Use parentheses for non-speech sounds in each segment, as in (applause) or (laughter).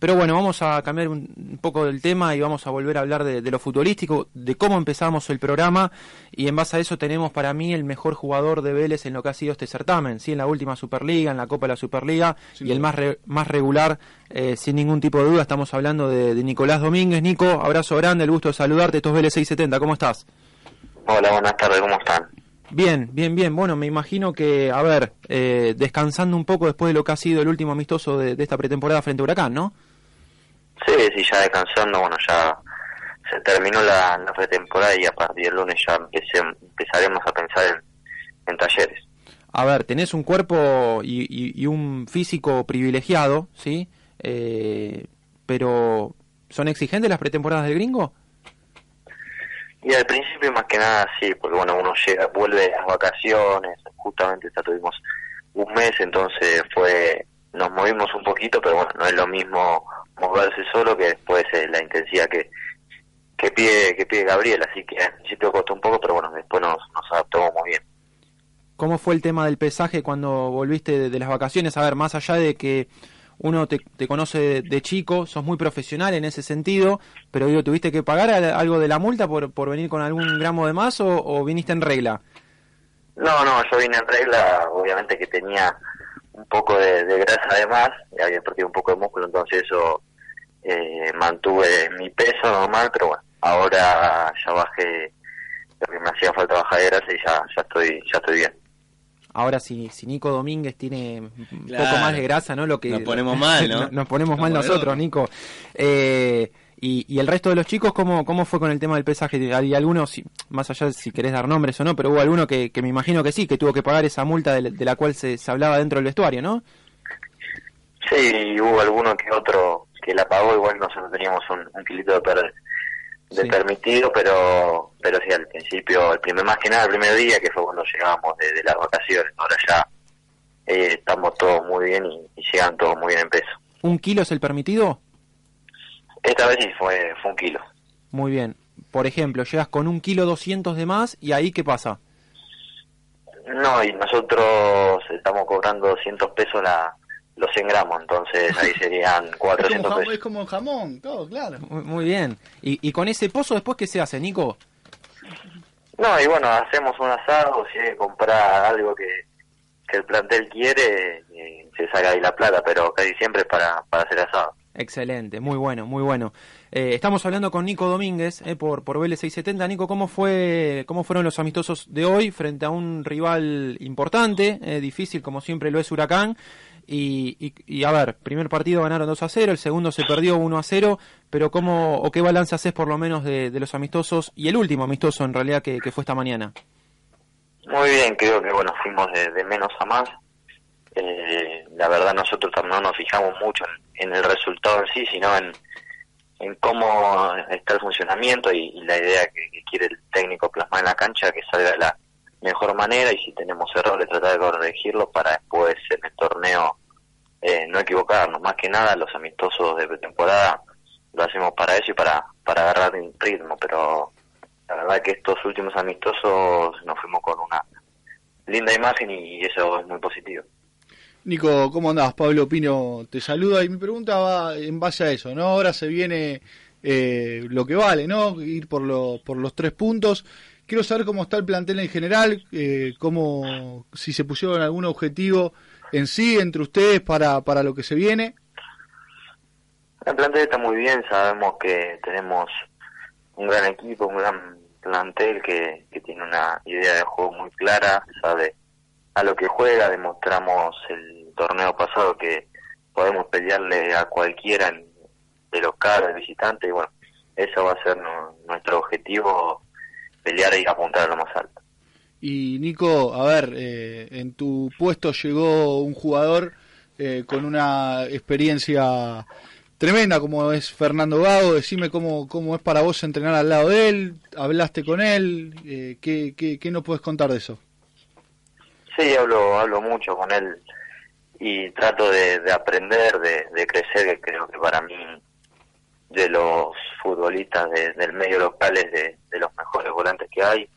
Pero bueno, vamos a cambiar un, poco del tema y vamos a volver a hablar de, lo futbolístico, de cómo empezamos el programa y en base a eso tenemos para mí el mejor jugador de Vélez en lo que ha sido este certamen, sí, en la última Superliga, en la Copa de la Superliga y el más, más regular, eh, sin ningún tipo de duda, estamos hablando de, Nicolás Domínguez. Nico, abrazo grande, el gusto de saludarte, estos Vélez 670, ¿cómo estás? Hola, buenas tardes, ¿cómo están? Bien, bien, bien. Bueno, me imagino que, a ver, eh, descansando un poco después de lo que ha sido el último amistoso de, esta pretemporada frente a Huracán, ¿no? Sí, sí, ya descansando, bueno, ya se terminó la, pretemporada y a partir del lunes ya empezaremos a pensar en, talleres. A ver, tenés un cuerpo y, un físico privilegiado, ¿sí? Eh, pero, ¿son exigentes las pretemporadas del gringo? Y al principio más que nada sí, porque bueno, uno llega, vuelve de las vacaciones, justamente ya tuvimos un mes, entonces fue, nos movimos un poquito, pero bueno, no es lo mismo moverse solo que después eh, la intensidad que, que pide, que pide Gabriel, así que al principio costó un poco, pero bueno, después nos, nos adaptamos muy bien. ¿Cómo fue el tema del pesaje cuando volviste de las vacaciones? A ver, más allá de que uno te, conoce de, chico, sos muy profesional en ese sentido, pero digo, ¿tuviste que pagar algo de la multa por, por venir con algún gramo de más o, viniste en regla? No, no, yo vine en regla, obviamente que tenía un poco de, grasa de más, y había perdido un poco de músculo, entonces eso eh, mantuve mi peso normal, pero bueno, ahora ya bajé lo que me hacía falta bajar de grasa y ya, ya estoy, ya estoy bien. Ahora si, si Nico Domínguez tiene un poco más de grasa, ¿no? Lo que nos ponemos mal, ¿no? (laughs) nos ponemos mal nosotros, Nico. Eh, y, y, el resto de los chicos, ¿cómo, ¿cómo fue con el tema del pesaje? ¿Hay algunos, más allá de si querés dar nombres o no, pero hubo alguno que, que me imagino que sí, que tuvo que pagar esa multa de, la cual se, se, hablaba dentro del vestuario, ¿no? Sí, hubo alguno que otro que la pagó, igual nosotros teníamos un, un kilito de perder de permitido, pero pero sí, al principio, el primer más que nada, el primer día, que fue cuando llegamos de, las vacaciones, ahora ya eh, estamos todos muy bien y, llegan todos muy bien en peso. ¿Un kilo es el permitido? Esta vez sí fue, fue un kilo. Muy bien. Por ejemplo, llegas con un kilo doscientos de más y ahí qué pasa? No, y nosotros estamos cobrando 200 pesos la, los 100 gramos, entonces ahí serían (laughs) 400 pesos. Es como jamón, todo, claro. Muy, bien. ¿Y, ¿Y, con ese pozo después qué se hace, Nico? No, y bueno, hacemos un asado, si hay que comprar algo que, que el plantel quiere, se saca ahí la plata, pero casi siempre para, para hacer asado. Excelente, muy bueno, muy bueno. Eh, estamos hablando con Nico Domínguez eh, por, por BL 670. Nico, ¿cómo, fue, ¿cómo fueron los amistosos de hoy frente a un rival importante, eh, difícil como siempre lo es Huracán? Y, y, a ver, primer partido ganaron 2 a 0, el segundo se perdió 1 a 0, pero ¿cómo o qué balance haces por lo menos de, los amistosos y el último amistoso en realidad que, fue esta mañana? Muy bien, creo que bueno, fuimos de, menos a más. Eh, la verdad nosotros no nos fijamos mucho en, el resultado en sí, sino en, en cómo está el funcionamiento y, la idea que, quiere el técnico plasmar en la cancha, que salga de la mejor manera y si tenemos errores tratar de corregirlos para después en el torneo eh, no equivocarnos. Más que nada los amistosos de temporada lo hacemos para eso y para, para agarrar un ritmo, pero la verdad que estos últimos amistosos nos fuimos con una linda imagen y eso es muy positivo. Nico, ¿cómo andás? Pablo Pino te saluda y mi pregunta va en base a eso, ¿no? Ahora se viene eh, lo que vale, ¿no? Ir por, lo, por los tres puntos. Quiero saber cómo está el plantel en general, eh, cómo, si se pusieron algún objetivo en sí entre ustedes para, para lo que se viene. El plantel está muy bien, sabemos que tenemos un gran equipo, un gran plantel que, tiene una idea de juego muy clara, sabe a lo que juega, demostramos el torneo pasado que podemos pelearle a cualquiera de local, de visitante, y bueno, eso va a ser nuestro objetivo pelear y apuntar a lo más alto. Y Nico, a ver, eh, en tu puesto llegó un jugador eh, con una experiencia tremenda como es Fernando Gago. Decime cómo, cómo es para vos entrenar al lado de él. ¿Hablaste con él? Eh, ¿qué, qué, qué nos puedes contar de eso? Sí, hablo, hablo mucho con él y trato de, aprender, de, de crecer, que creo que para mí de los futbolistas del medio local es de, los mejores volantes que hay.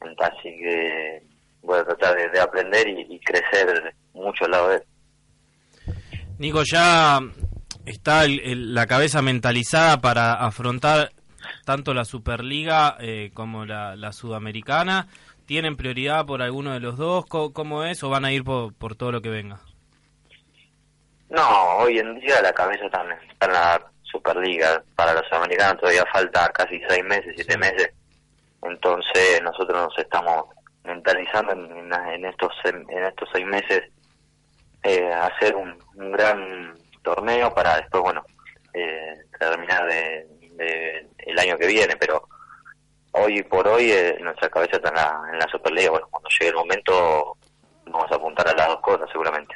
Así que voy a tratar de, aprender y, crecer mucho al lado de él. Nico, ya está la cabeza mentalizada para afrontar tanto la Superliga eh, como la, Sudamericana? ¿Tienen prioridad por alguno de los dos? ¿Cómo, es? ¿O van a ir por, todo lo que venga? No, hoy en día la cabeza está en, la Superliga. Para la Sudamericana todavía falta casi seis meses, siete meses. Entonces nosotros nos estamos mentalizando en, estos en estos seis meses eh, hacer un, gran torneo para después bueno eh, terminar de, el año que viene pero hoy por hoy eh, nuestra cabeza está en la, en la Superliga. Bueno cuando llegue el momento vamos a apuntar a las dos cosas seguramente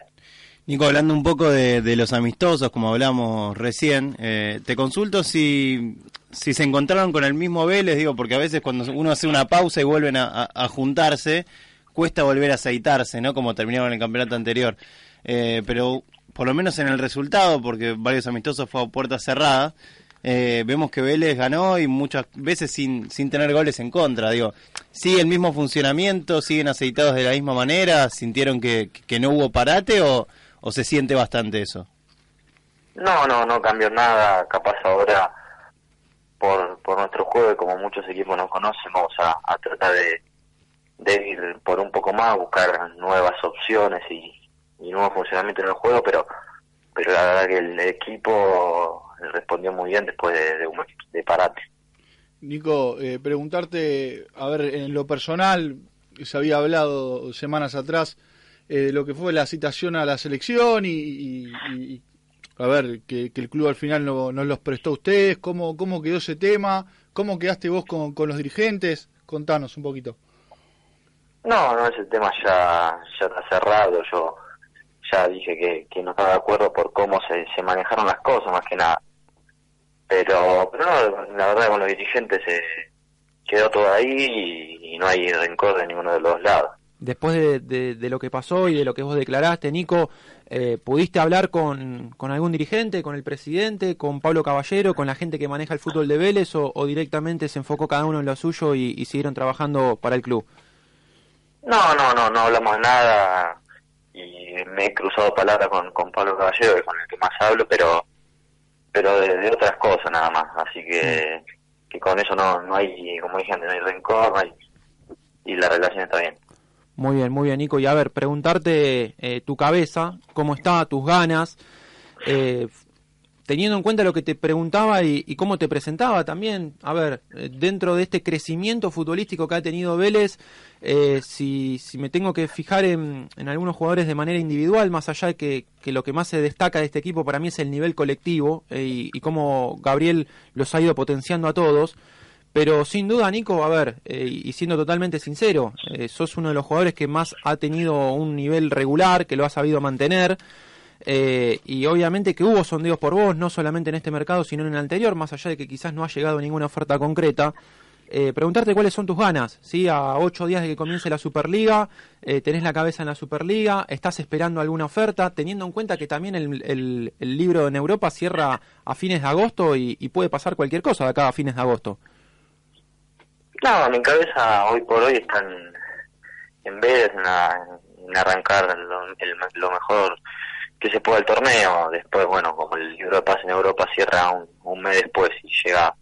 Nico, hablando un poco de, los amistosos, como hablamos recién, eh, te consulto si, si se encontraron con el mismo Vélez, digo, porque a veces cuando uno hace una pausa y vuelven a, juntarse, cuesta volver a aceitarse, ¿no? Como terminaron el campeonato anterior. Eh, pero por lo menos en el resultado, porque varios amistosos fue a puerta cerrada, eh, vemos que Vélez ganó y muchas veces sin, sin tener goles en contra. Digo, ¿sigue el mismo funcionamiento? ¿Siguen aceitados de la misma manera? ¿Sintieron que, que no hubo parate o, o se siente bastante eso? No, no, no cambió nada. Capaz ahora, por, por nuestro juego, como muchos equipos nos conocen, vamos a, tratar de, de, ir por un poco más, buscar nuevas opciones y, y nuevo funcionamiento en el juego, pero pero la verdad que el equipo respondió muy bien después de, de, de parate. Nico, eh, preguntarte, a ver, en lo personal, se había hablado semanas atrás eh, lo que fue la citación a la selección y, a ver, que, el club al final no, no, los prestó a ustedes, ¿cómo, cómo quedó ese tema, cómo quedaste vos con, con los dirigentes, contanos un poquito. No, no, ese tema ya, ya está cerrado, yo ya dije que, que no estaba de acuerdo por cómo se, se manejaron las cosas, más que nada. Pero, pero no, la verdad con los dirigentes se quedó todo ahí y no hay rencor de ninguno de los lados después de, de, lo que pasó y de lo que vos declaraste, Nico, eh, ¿pudiste hablar con, con, algún dirigente, con el presidente, con Pablo Caballero, con la gente que maneja el fútbol de Vélez o, directamente se enfocó cada uno en lo suyo y, siguieron trabajando para el club? No, no, no, no hablamos nada y me he cruzado palabras con, con Pablo Caballero, con el que más hablo, pero pero de, otras cosas nada más, así que, que con eso no, no hay, como dije no hay rencor, no hay, y la relación está bien. Muy bien, muy bien, Nico. Y a ver, preguntarte eh, tu cabeza, cómo está, tus ganas, eh, teniendo en cuenta lo que te preguntaba y, cómo te presentaba también. A ver, eh, dentro de este crecimiento futbolístico que ha tenido Vélez, si, si, me tengo que fijar en, algunos jugadores de manera individual, más allá de que, lo que más se destaca de este equipo para mí es el nivel colectivo y, y cómo Gabriel los ha ido potenciando a todos. Pero sin duda, Nico, a ver, eh, y siendo totalmente sincero, eh, sos uno de los jugadores que más ha tenido un nivel regular, que lo ha sabido mantener. Eh, y obviamente que hubo sondeos por vos, no solamente en este mercado, sino en el anterior, más allá de que quizás no ha llegado ninguna oferta concreta. preguntarte cuáles son tus ganas, ¿sí? A ocho días de que comience la Superliga, tenés la cabeza en la Superliga, estás esperando alguna oferta, teniendo en cuenta que también el, libro en Europa cierra a fines de agosto y, y puede pasar cualquier cosa de acá a fines de agosto. No, mi cabeza hoy por hoy está en, vez en, arrancar lo, mejor que se pueda el torneo. Después, bueno, como el Europa en Europa cierra un, mes después y llega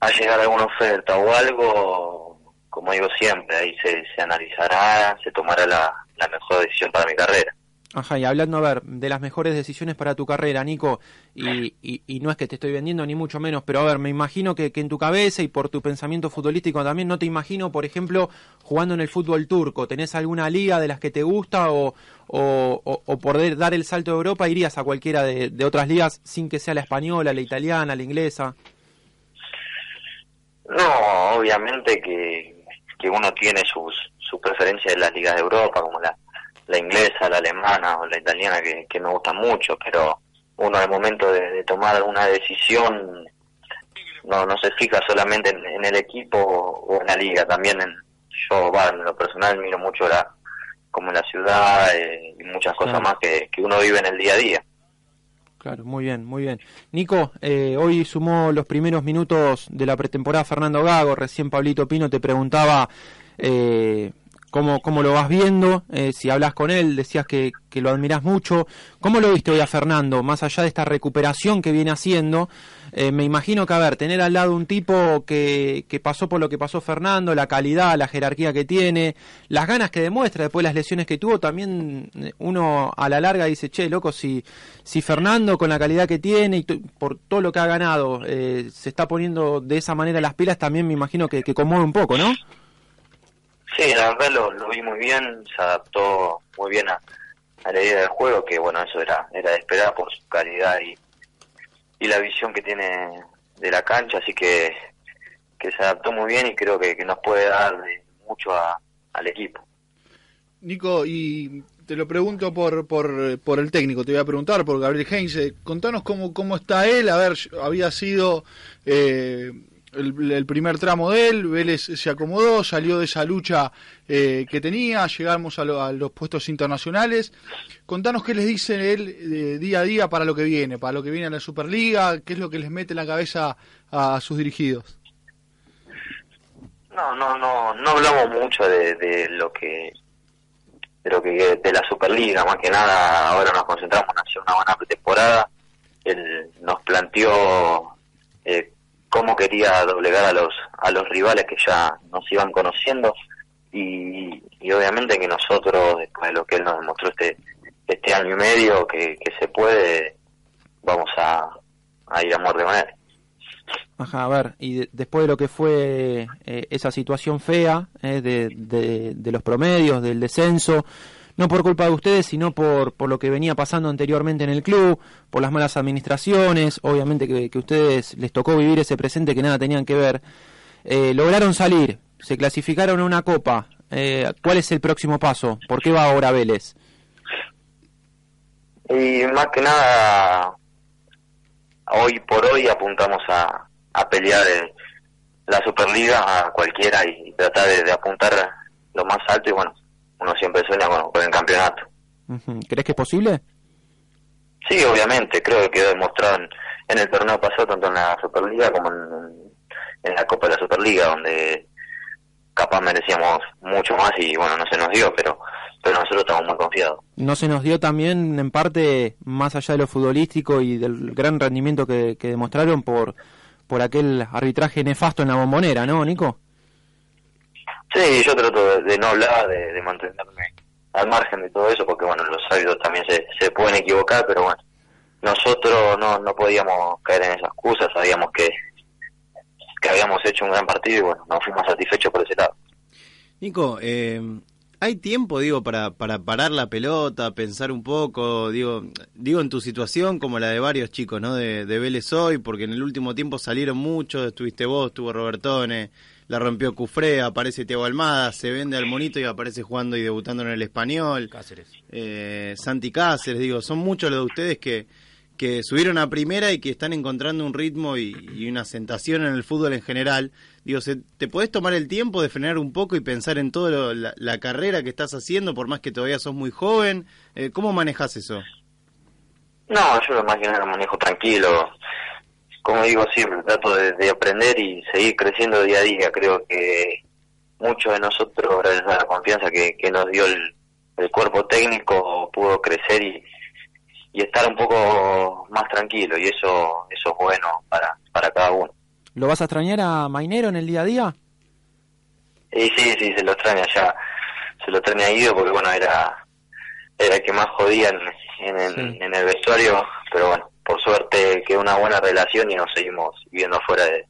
a llegar alguna oferta o algo, como digo siempre, ahí se, se analizará, se tomará la mejor decisión para mi carrera. Ajá, y hablando, a ver, de las mejores decisiones para tu carrera, Nico, y, y, no es que te estoy vendiendo ni mucho menos, pero a ver, me imagino que, en tu cabeza y por tu pensamiento futbolístico también, no te imagino, por ejemplo, jugando en el fútbol turco. ¿Tenés alguna liga de las que te gusta o, o, o, por dar el salto de Europa irías a cualquiera de, otras ligas sin que sea la española, la italiana, la inglesa? No, obviamente que, que uno tiene sus, sus preferencias en las ligas de Europa, como la la inglesa, la alemana o la italiana que, que me gustan mucho, pero uno al momento de, tomar una decisión no, no se fija solamente en, el equipo o en la liga, también en, yo en lo personal miro mucho la como la ciudad eh, y muchas cosas más que, que uno vive en el día a día. Claro, muy bien, muy bien. Nico, eh, hoy sumó los primeros minutos de la pretemporada Fernando Gago, recién Pablito Pino te preguntaba eh, cómo, cómo lo vas viendo, eh, si hablas con él, decías que, que lo admiras mucho. ¿Cómo lo viste hoy a Fernando, más allá de esta recuperación que viene haciendo? Eh, me imagino que, a ver, tener al lado un tipo que, que pasó por lo que pasó Fernando, la calidad, la jerarquía que tiene, las ganas que demuestra después de las lesiones que tuvo, también eh, uno a la larga dice, che, loco, si, si Fernando con la calidad que tiene y por todo lo que ha ganado eh, se está poniendo de esa manera las pilas, también me imagino que, que un poco, ¿no? Sí, la verdad lo, lo vi muy bien, se adaptó muy bien a, a la idea del juego, que bueno, eso era, era de esperar por su calidad y, y la visión que tiene de la cancha, así que, que se adaptó muy bien y creo que, que nos puede dar mucho a, al equipo. Nico, y te lo pregunto por, por, por el técnico, te voy a preguntar por Gabriel Heinze. Contanos cómo, cómo está él. A ver, había sido eh, el, primer tramo de él, Vélez se acomodó, salió de esa lucha eh, que tenía, llegamos a, lo, a, los puestos internacionales. Contanos qué les dice él eh, día a día para lo que viene, para lo que viene a la Superliga, qué es lo que les mete en la cabeza a, a sus dirigidos. No, no, no, no hablamos mucho de, de lo que de lo que de la Superliga, más que nada ahora nos concentramos en hacer una buena pretemporada. Él nos planteó eh, cómo quería doblegar a los a los rivales que ya nos iban conociendo y, y obviamente que nosotros después de lo que él nos demostró este este año y medio que, que se puede vamos a, ir a muerte con él. Ajá, a ver, y de, después de lo que fue eh, esa situación fea eh, de, de, los promedios, del descenso, no por culpa de ustedes, sino por, por lo que venía pasando anteriormente en el club, por las malas administraciones, obviamente que, que ustedes les tocó vivir ese presente que nada tenían que ver, eh, lograron salir, se clasificaron a una copa. Eh, ¿Cuál es el próximo paso? ¿Por qué va ahora Vélez? Y más que nada, hoy por hoy apuntamos a, a pelear en la Superliga a cualquiera y tratar de, de, apuntar lo más alto y bueno, uno siempre sueña con, con el campeonato. ¿Crees que es posible? Sí, obviamente, creo que quedó demostrado en, en, el torneo pasado, tanto en la Superliga como en, en la Copa de la Superliga, donde capaz merecíamos mucho más y bueno, no se nos dio, pero pero nosotros estamos muy confiados. ¿No se nos dio también, en parte, más allá de lo futbolístico y del gran rendimiento que, que demostraron por, por aquel arbitraje nefasto en la bombonera, ¿no, Nico? Sí, yo trato de, no hablar, de, mantenerme al margen de todo eso, porque bueno, los árbitros también se, se pueden equivocar, pero bueno, nosotros no, no podíamos caer en esas excusas, sabíamos que, que habíamos hecho un gran partido y bueno, nos fuimos satisfechos por ese lado. Nico, eh, ¿Hay tiempo, digo, para, para parar la pelota, pensar un poco, digo, digo en tu situación como la de varios chicos, ¿no? De, de Vélez hoy, porque en el último tiempo salieron muchos, estuviste vos, estuvo Robertone, la rompió Cufré, aparece Tiago Almada, se vende al monito y aparece jugando y debutando en el español. Cáceres. Eh, Santi Cáceres, digo, son muchos los de ustedes que, que subieron a primera y que están encontrando un ritmo y, y una sentación en el fútbol en general. Digo, se, ¿te podés tomar el tiempo de frenar un poco y pensar en toda la, la, carrera que estás haciendo, por más que todavía sos muy joven? Eh, ¿Cómo manejas eso? No, yo lo más que nada lo manejo tranquilo. Como digo siempre, trato de, de, aprender y seguir creciendo día a día. Creo que muchos de nosotros, gracias a la confianza que, que nos dio el, el cuerpo técnico, pudo crecer y, y estar un poco más tranquilo y eso eso es bueno para, para cada uno. ¿Lo vas a extrañar a Mainero en el día a día? Y sí, sí, se lo extraña ya. Se lo extraña a Guido porque, bueno, era, era el que más jodía en, en, sí. en el vestuario, pero bueno, por suerte quedó una buena relación y nos seguimos viendo fuera de,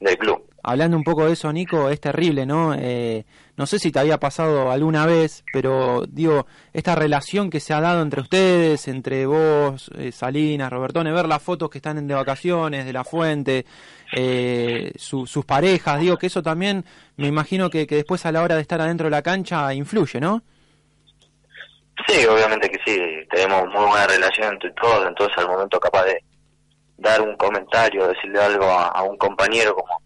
del club. Hablando un poco de eso, Nico, es terrible, ¿no? Eh, no sé si te había pasado alguna vez, pero digo, esta relación que se ha dado entre ustedes, entre vos, eh, Salinas, Robertone, ver las fotos que están de vacaciones, de la fuente, eh, su, sus parejas, digo que eso también me imagino que, que después a la hora de estar adentro de la cancha influye, ¿no? Sí, obviamente que sí, tenemos muy buena relación entre todos, entonces al momento capaz de dar un comentario, decirle algo a, un compañero como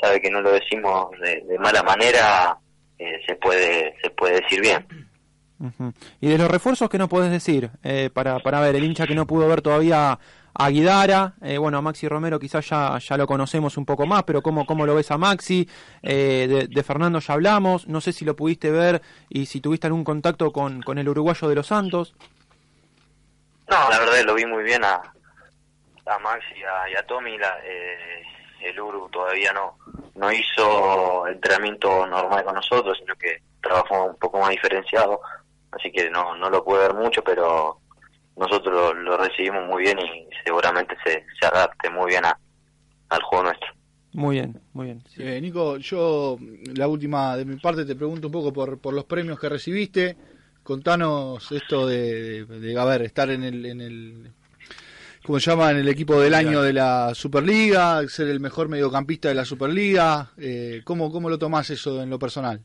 sabe que no lo decimos de, de mala manera, eh, se puede se puede decir bien. Y de los refuerzos, ¿qué nos podés decir? Eh, para, para ver, el hincha que no pudo ver todavía a, Guidara, eh, bueno, a Maxi Romero quizás ya, ya lo conocemos un poco más, pero ¿cómo, cómo lo ves a Maxi? Eh, de, Fernando ya hablamos, no sé si lo pudiste ver y si tuviste algún contacto con, con el uruguayo de los Santos. No, la verdad lo vi muy bien a, a Maxi y a, y a Tommy, la, eh, el Uru todavía no, no hizo entrenamiento normal con nosotros, sino que trabajó un poco más diferenciado, así que no, no lo pude ver mucho, pero nosotros lo, lo recibimos muy bien y seguramente se, se adapte muy bien a, al juego nuestro. Muy bien, muy bien. Sí. Eh, Nico, yo la última de mi parte te pregunto un poco por, por los premios que recibiste. Contanos esto de, de, de a ver, estar en el, en el ¿cómo se llama? En el equipo del año de la Superliga, ser el mejor mediocampista de la Superliga. Eh, ¿cómo, ¿Cómo lo tomás eso en lo personal?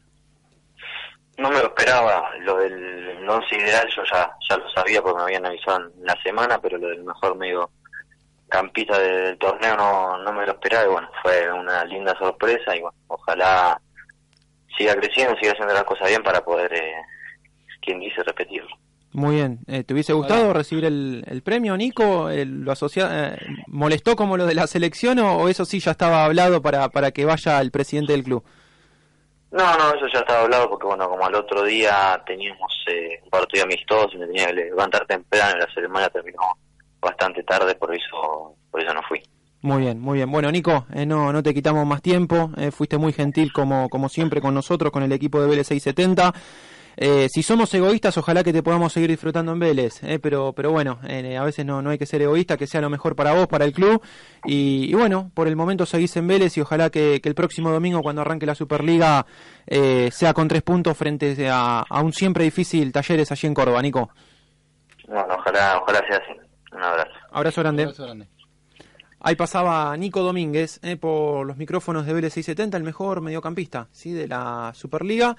No me lo esperaba, lo del once ideal yo ya, ya lo sabía porque me habían avisado en la semana, pero lo del mejor medio campista del torneo no, no me lo esperaba y bueno, fue una linda sorpresa y bueno, ojalá siga creciendo, siga haciendo las cosas bien para poder, eh, quien dice, repetirlo. Muy bien. Eh, ¿Te hubiese gustado Hola. recibir el, el, premio, Nico? El, ¿Lo asocia, eh, ¿Molestó como lo de la selección o, o, eso sí ya estaba hablado para, para que vaya el presidente del club? No, no, eso ya estaba hablado porque, bueno, como al otro día teníamos eh, un partido amistoso y me tenía que levantar temprano y la ceremonia terminó bastante tarde, por eso, por eso no fui. Muy bien, muy bien. Bueno, Nico, eh, no, no te quitamos más tiempo. Eh, fuiste muy gentil como, como siempre con nosotros, con el equipo de Vélez 670. Eh, si somos egoístas, ojalá que te podamos seguir disfrutando en Vélez, eh, pero, pero bueno, eh, a veces no, no hay que ser egoísta, que sea lo mejor para vos, para el club. Y, y bueno, por el momento seguís en Vélez y ojalá que, que el próximo domingo, cuando arranque la Superliga, eh, sea con tres puntos frente a, a, un siempre difícil Talleres allí en Córdoba, Nico. Bueno, ojalá, ojalá sea así. Un abrazo. Abrazo grande. Un abrazo grande. Ahí pasaba Nico Domínguez eh, por los micrófonos de Vélez 670, el mejor mediocampista ¿sí? de la Superliga.